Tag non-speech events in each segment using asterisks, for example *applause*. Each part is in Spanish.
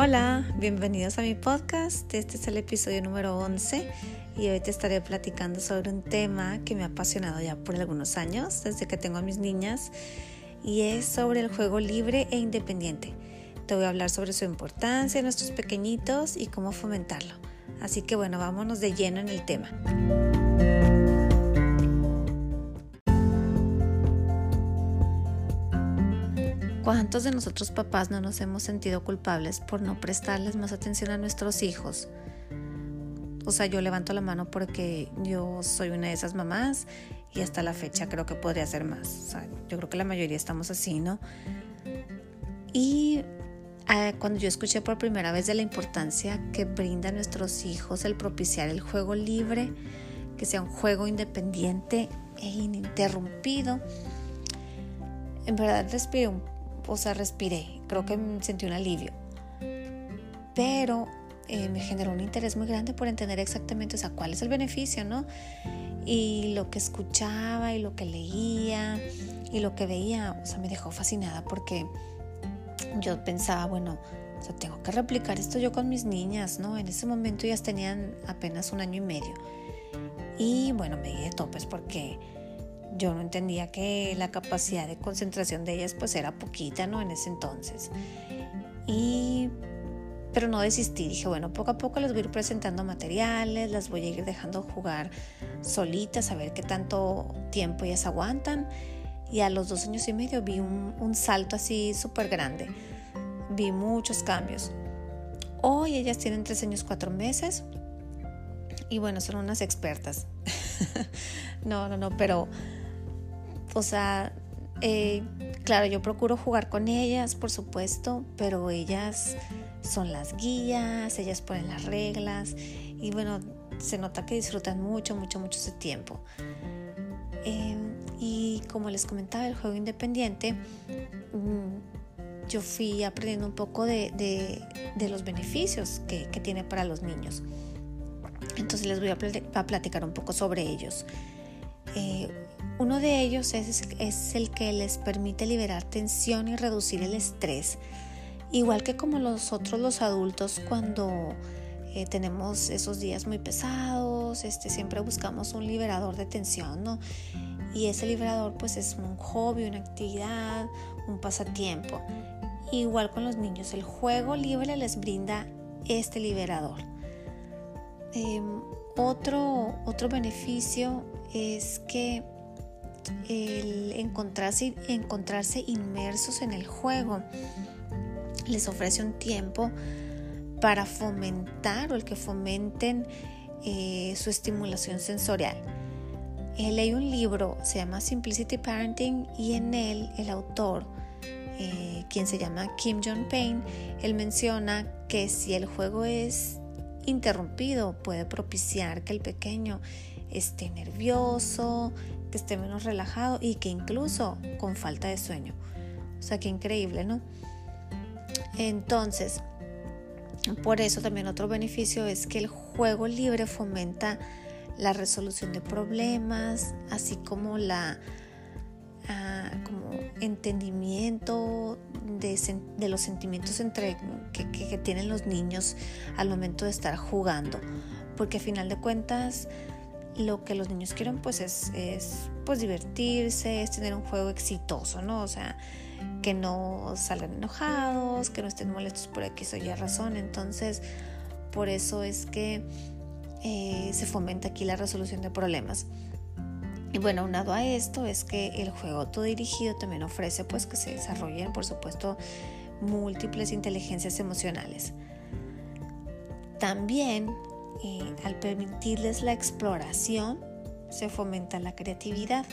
Hola, bienvenidos a mi podcast. Este es el episodio número 11 y hoy te estaré platicando sobre un tema que me ha apasionado ya por algunos años, desde que tengo a mis niñas, y es sobre el juego libre e independiente. Te voy a hablar sobre su importancia en nuestros pequeñitos y cómo fomentarlo. Así que bueno, vámonos de lleno en el tema. ¿Cuántos de nosotros papás no nos hemos sentido culpables por no prestarles más atención a nuestros hijos? O sea, yo levanto la mano porque yo soy una de esas mamás y hasta la fecha creo que podría ser más. O sea, yo creo que la mayoría estamos así, ¿no? Y eh, cuando yo escuché por primera vez de la importancia que brinda a nuestros hijos el propiciar el juego libre, que sea un juego independiente e ininterrumpido, en verdad respiré un o sea, respiré, creo que sentí un alivio. Pero eh, me generó un interés muy grande por entender exactamente, o sea, cuál es el beneficio, ¿no? Y lo que escuchaba y lo que leía y lo que veía, o sea, me dejó fascinada porque yo pensaba, bueno, o sea, tengo que replicar esto yo con mis niñas, ¿no? En ese momento ellas tenían apenas un año y medio. Y bueno, me di de topes porque yo no entendía que la capacidad de concentración de ellas pues era poquita, ¿no? En ese entonces. Y pero no desistí, dije, bueno, poco a poco les voy a ir presentando materiales, las voy a ir dejando jugar solitas, a ver qué tanto tiempo ellas aguantan. Y a los dos años y medio vi un, un salto así súper grande. Vi muchos cambios. Hoy ellas tienen tres años, cuatro meses. Y bueno, son unas expertas. *laughs* no, no, no, pero o sea, eh, claro, yo procuro jugar con ellas, por supuesto, pero ellas son las guías, ellas ponen las reglas y bueno, se nota que disfrutan mucho, mucho, mucho ese tiempo. Em, y como les comentaba, el juego independiente, mm, yo fui aprendiendo un poco de, los beneficios que, tiene para los niños. Entonces les voy a, platicar un poco sobre ellos. Eh, uno de ellos es, el que les permite liberar tensión y reducir el estrés, igual que como los otros los adultos cuando eh, tenemos esos días muy pesados, este, siempre buscamos un liberador de tensión, ¿no? Y ese liberador pues es un hobby, una actividad, un pasatiempo. Igual con los niños, el juego libre les brinda este liberador. Em, otro, otro beneficio es que el encontrarse, encontrarse inmersos en el juego les ofrece un tiempo para fomentar o el que fomenten eh, su estimulación sensorial. Él leí un libro, se llama Simplicity Parenting, y en él el autor, eh, quien se llama Kim Jong Payne, él menciona que si el juego es interrumpido puede propiciar que el pequeño esté nervioso, que esté menos relajado y que incluso con falta de sueño. O sea, qué increíble, ¿no? Entonces, por eso también otro beneficio es que el juego libre fomenta la resolución de problemas, así como la ah, como entendimiento de, los sentimientos entre, que, tienen los niños al momento de estar jugando. Porque a final de cuentas, lo que los niños quieren pues es, pues divertirse, es tener un juego exitoso, ¿no? O sea, que no salgan enojados, que no estén molestos por X o Y razón. Entonces, por eso es que eh, se fomenta aquí la resolución de problemas. Y bueno, aunado a esto es que el juego autodirigido también ofrece pues que se desarrollen, por supuesto, múltiples inteligencias emocionales. También al permitirles la exploración, se fomenta la creatividad.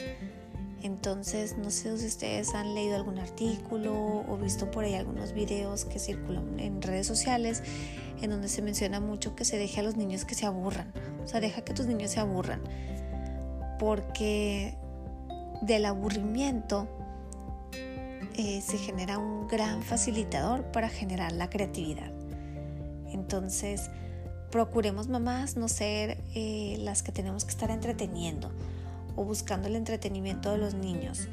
Entonces, no sé si ustedes han leído algún artículo o visto por ahí algunos videos que circulan en redes sociales en donde se menciona mucho que se deje a los niños que se aburran. O sea, deja que tus niños se aburran. Porque del aburrimiento eh, se genera un gran facilitador para generar la creatividad. Entonces, procuremos mamás no ser eh, las que tenemos que estar entreteniendo o buscando el entretenimiento de los niños.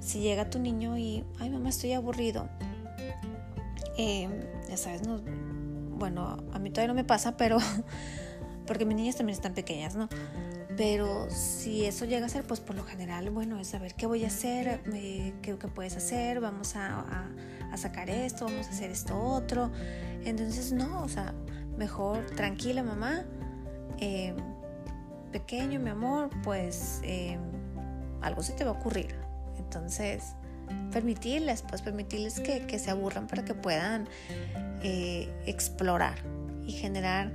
Si llega tu niño y, ay mamá, estoy aburrido, em, ya sabes, no, bueno, a mí todavía no me pasa, pero *laughs* porque mis niñas también están pequeñas, ¿no? Pero si eso llega a ser, pues por lo general, bueno, es saber qué voy a hacer, qué, qué, puedes hacer, vamos a, sacar esto, vamos a hacer esto otro. Entonces, no, o sea, mejor tranquila mamá, em, pequeño, mi amor, pues em, algo se te va a ocurrir. Entonces, permitirles, pues permitirles que, se aburran para que puedan eh, explorar y generar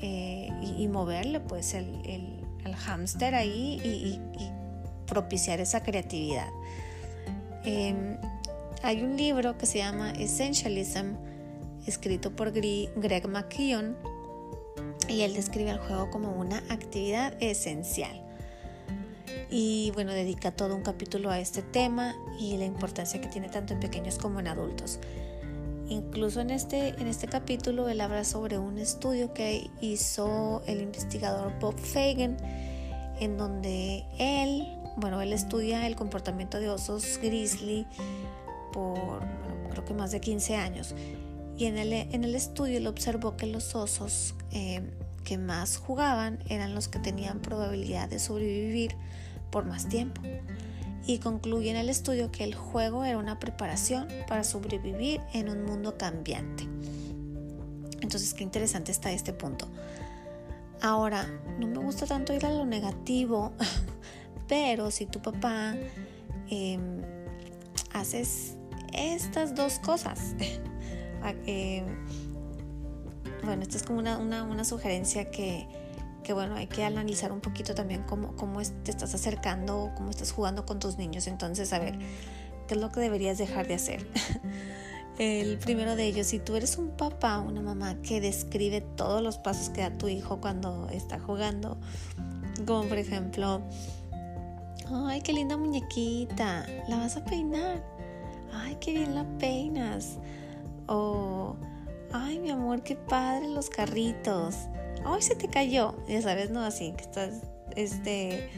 eh, y, moverle pues el, el hámster ahí y, propiciar esa creatividad. Em, hay un libro que se llama Essentialism, escrito por Greg McKeown, y él describe el juego como una actividad esencial. Y bueno, dedica todo un capítulo a este tema y la importancia que tiene tanto en pequeños como en adultos. Incluso en este, en este capítulo él habla sobre un estudio que hizo el investigador Bob Fagan, en donde él, bueno, él estudia el comportamiento de osos grizzly por, creo que más de 15 años. Y en el, en el estudio él observó que los osos eh, que más jugaban eran los que tenían probabilidad de sobrevivir por más tiempo y concluye en el estudio que el juego era una preparación para sobrevivir en un mundo cambiante. Entonces, qué interesante está este punto. Ahora, no me gusta tanto ir a lo negativo, *laughs* pero si tu papá em, haces estas dos cosas, *laughs* bueno, esto es como una, una sugerencia que, que bueno, hay que analizar un poquito también cómo, cómo te estás acercando, cómo estás jugando con tus niños. Entonces, a ver, ¿qué es lo que deberías dejar de hacer? *laughs* El primero de ellos, si tú eres un papá, una mamá que describe todos los pasos que da tu hijo cuando está jugando, como por ejemplo, ay, qué linda muñequita, la vas a peinar, ay, qué bien la peinas, o, ay, mi amor, qué padre los carritos, ¡ay, se te cayó! Ya sabes, ¿no? Así que estás este,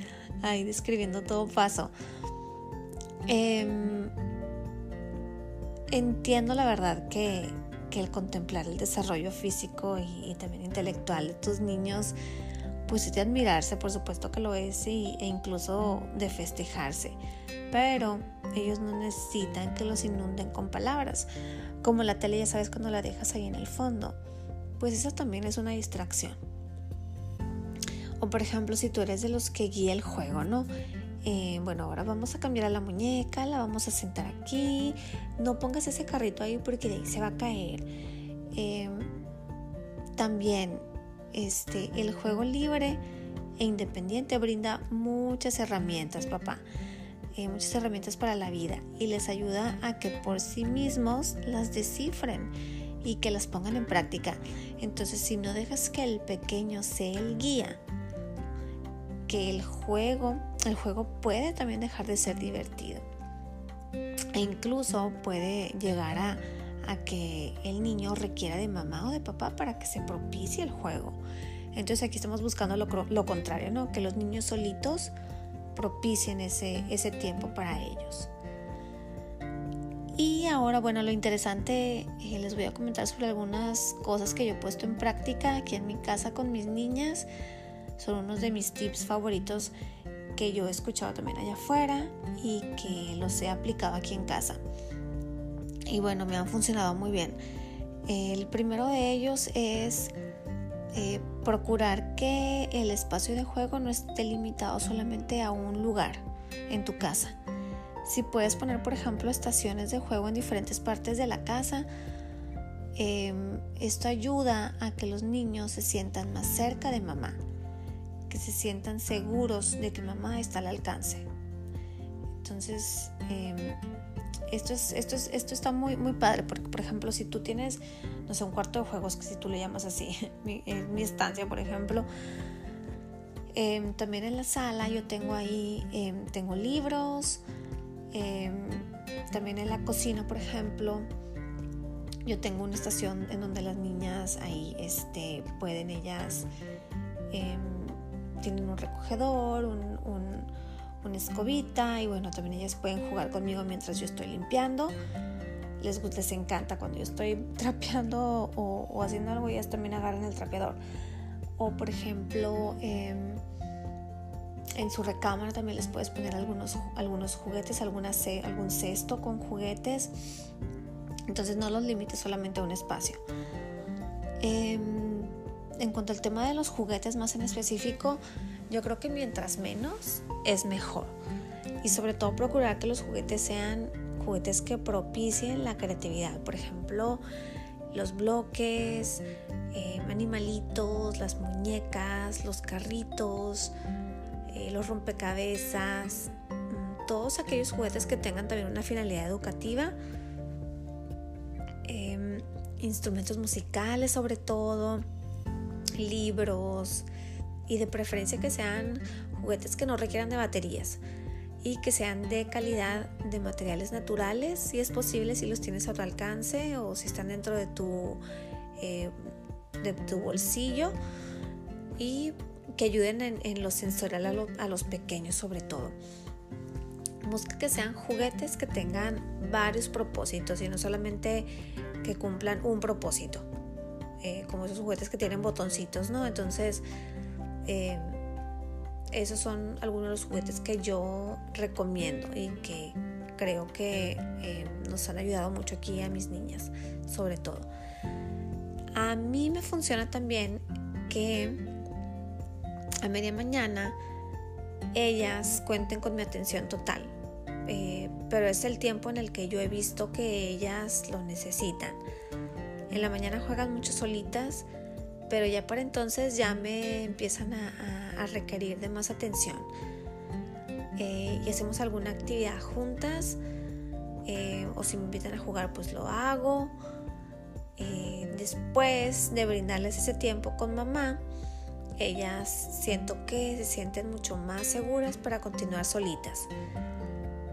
ahí describiendo todo paso. Em, entiendo la verdad que, el contemplar el desarrollo físico y, también intelectual de tus niños, pues es de admirarse, por supuesto que lo es, y, e incluso de festejarse. Pero ellos no necesitan que los inunden con palabras. Como la tele, ya sabes, cuando la dejas ahí en el fondo pues eso también es una distracción. O por ejemplo, si tú eres de los que guía el juego, ¿no? Eh, bueno, ahora vamos a cambiar a la muñeca, la vamos a sentar aquí, no pongas ese carrito ahí porque de ahí se va a caer. Em, también este, el juego libre e independiente brinda muchas herramientas, papá. Eh, muchas herramientas para la vida y les ayuda a que por sí mismos las descifren y que las pongan en práctica. Entonces, si no dejas que el pequeño sea el guía, que el juego, el juego puede también dejar de ser divertido. E incluso puede llegar a, que el niño requiera de mamá o de papá para que se propicie el juego. Entonces aquí estamos buscando lo, lo contrario, ¿no? Que los niños solitos propicien ese, ese tiempo para ellos. Y ahora, bueno, lo interesante, eh, les voy a comentar sobre algunas cosas que yo he puesto en práctica aquí en mi casa con mis niñas. Son unos de mis tips favoritos que yo he escuchado también allá afuera y que los he aplicado aquí en casa. Y bueno, me han funcionado muy bien. El primero de ellos es eh, procurar que el espacio de juego no esté limitado solamente a un lugar en tu casa si puedes poner, por ejemplo, estaciones de juego en diferentes partes de la casa, em, esto ayuda a que los niños se sientan más cerca de mamá, que se sientan seguros de que mamá está al alcance. Entonces, em, esto, es, esto, es, esto está muy, muy padre, porque por ejemplo, si tú tienes, no sé, un cuarto de juegos, que si tú le llamas así, *laughs* mi, mi estancia, por ejemplo, em, también en la sala yo tengo ahí, tengo libros, Em, también en la cocina, por ejemplo, yo tengo una estación en donde las niñas ahí este, pueden ellas, tienen un recogedor, un, una escobita y bueno, también ellas pueden jugar conmigo mientras yo estoy limpiando. les, les encanta cuando yo estoy *laughs* trapeando o, haciendo algo, ellas también agarran el trapeador. O por ejemplo, em, en su recámara también les puedes poner algunos, algunos juguetes, alguna, algún cesto con juguetes. Entonces no los limites solamente a un espacio. Em, en cuanto al tema de los juguetes más en específico, yo creo que mientras menos es mejor. Y sobre todo procurar que los juguetes sean juguetes que propicien la creatividad. Por ejemplo, los bloques, eh, animalitos, las muñecas, los carritos, eh, los rompecabezas, mm, todos aquellos juguetes que tengan también una finalidad educativa, em, instrumentos musicales sobre todo, libros y de preferencia que sean juguetes que no requieran de baterías y que sean de calidad de materiales naturales, si es posible, si los tienes a tu alcance o si están dentro de tu, eh, de tu bolsillo y que ayuden en, lo sensorial a, los pequeños sobre todo. Busca que sean juguetes que tengan varios propósitos y no solamente que cumplan un propósito, eh, como esos juguetes que tienen botoncitos, ¿no? Entonces, eh, esos son algunos de los juguetes que yo recomiendo y que creo que eh, nos han ayudado mucho aquí a mis niñas, sobre todo. A mí me funciona también que a media mañana ellas cuenten con mi atención total, eh, pero es el tiempo en el que yo he visto que ellas lo necesitan. En la mañana juegan mucho solitas, pero ya para entonces ya me empiezan a requerir de más atención eh, y hacemos alguna actividad juntas eh, o si me invitan a jugar pues lo hago. Eh, después de brindarles ese tiempo con mamá, ellas siento que se sienten mucho más seguras para continuar solitas.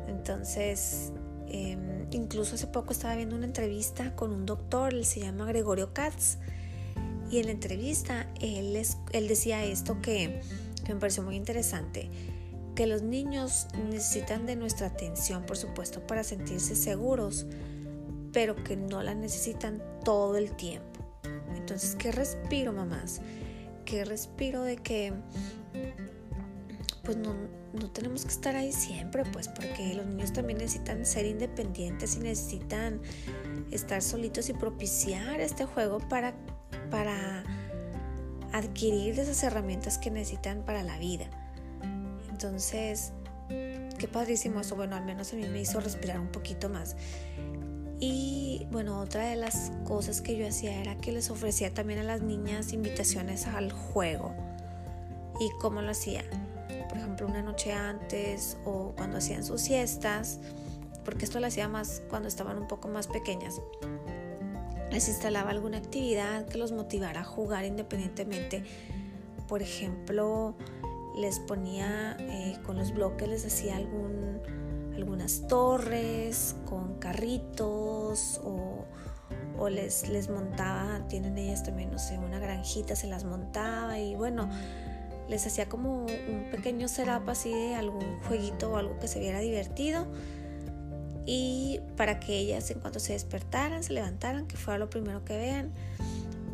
Entonces, em, incluso hace poco estaba viendo una entrevista con un doctor, él se llama Gregorio Katz, y en la entrevista él, él decía esto que, me pareció muy interesante, que los niños necesitan de nuestra atención, por supuesto, para sentirse seguros, pero que no la necesitan todo el tiempo. Entonces, ¿qué respiro, mamás? ¿Qué respiro de que pues no, no, tenemos que estar ahí siempre, pues porque los niños también necesitan ser independientes y necesitan estar solitos y propiciar este juego para para adquirir esas herramientas que necesitan para la vida. Entonces, qué padrísimo eso. Bueno, al menos a mí me hizo respirar un poquito más. Y bueno, otra de las cosas que yo hacía era que les ofrecía también a las niñas invitaciones al juego. ¿Y cómo lo hacía? Por ejemplo, una noche antes o cuando hacían sus siestas, porque esto lo hacía más cuando estaban un poco más pequeñas les instalaba alguna actividad que los motivara a jugar independientemente. Por ejemplo, les ponía eh, con los bloques, les hacía algún, algunas torres con carritos o, o les, les montaba, tienen ellas también, no sé, una granjita, se las montaba y bueno, les hacía como un pequeño setup así de algún jueguito o algo que se viera divertido y para que ellas en cuanto se despertaran, se levantaran, que fuera lo primero que vean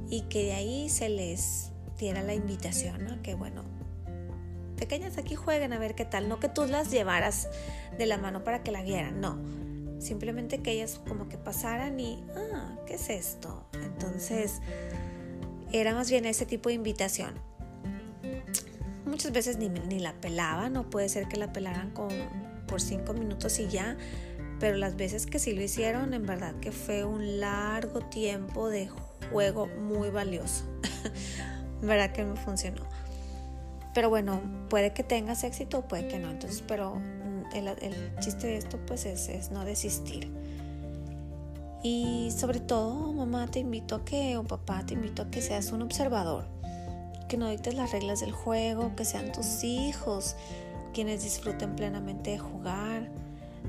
y que de ahí se les diera la invitación, ¿no? que bueno, pequeñas aquí jueguen a ver qué tal, no que tú las llevaras de la mano para que la vieran, no, simplemente que ellas como que pasaran y, ah, ¿qué es esto? Entonces, era más bien ese tipo de invitación. Muchas veces ni, ni la pelaban, no puede ser que la pelaran con, por cinco minutos y ya, pero las veces que sí lo hicieron, en verdad que fue un largo tiempo de juego muy valioso. *laughs* verdad que me funcionó. Pero bueno, puede que tengas éxito o puede que no. Entonces, pero mm, el, chiste de esto pues es, es, no desistir. Y sobre todo, mamá, te invito a que, o papá, te invito a que seas un observador. Que no dictes las reglas del juego, que sean tus hijos quienes disfruten plenamente de jugar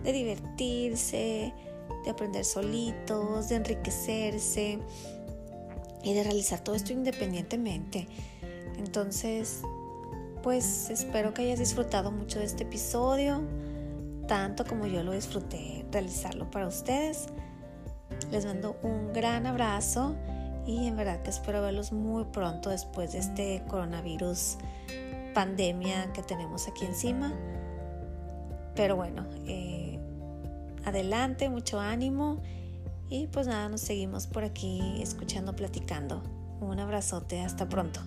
de divertirse, de aprender solitos, de enriquecerse y de realizar todo esto independientemente. Entonces, pues espero que hayas disfrutado mucho de este episodio, tanto como yo lo disfruté realizarlo para ustedes. Les mando un gran abrazo y en verdad que espero verlos muy pronto después de este coronavirus pandemia que tenemos aquí encima. Pero bueno, eh, adelante, mucho ánimo y pues nada, nos seguimos por aquí escuchando, platicando. Un abrazote, hasta pronto.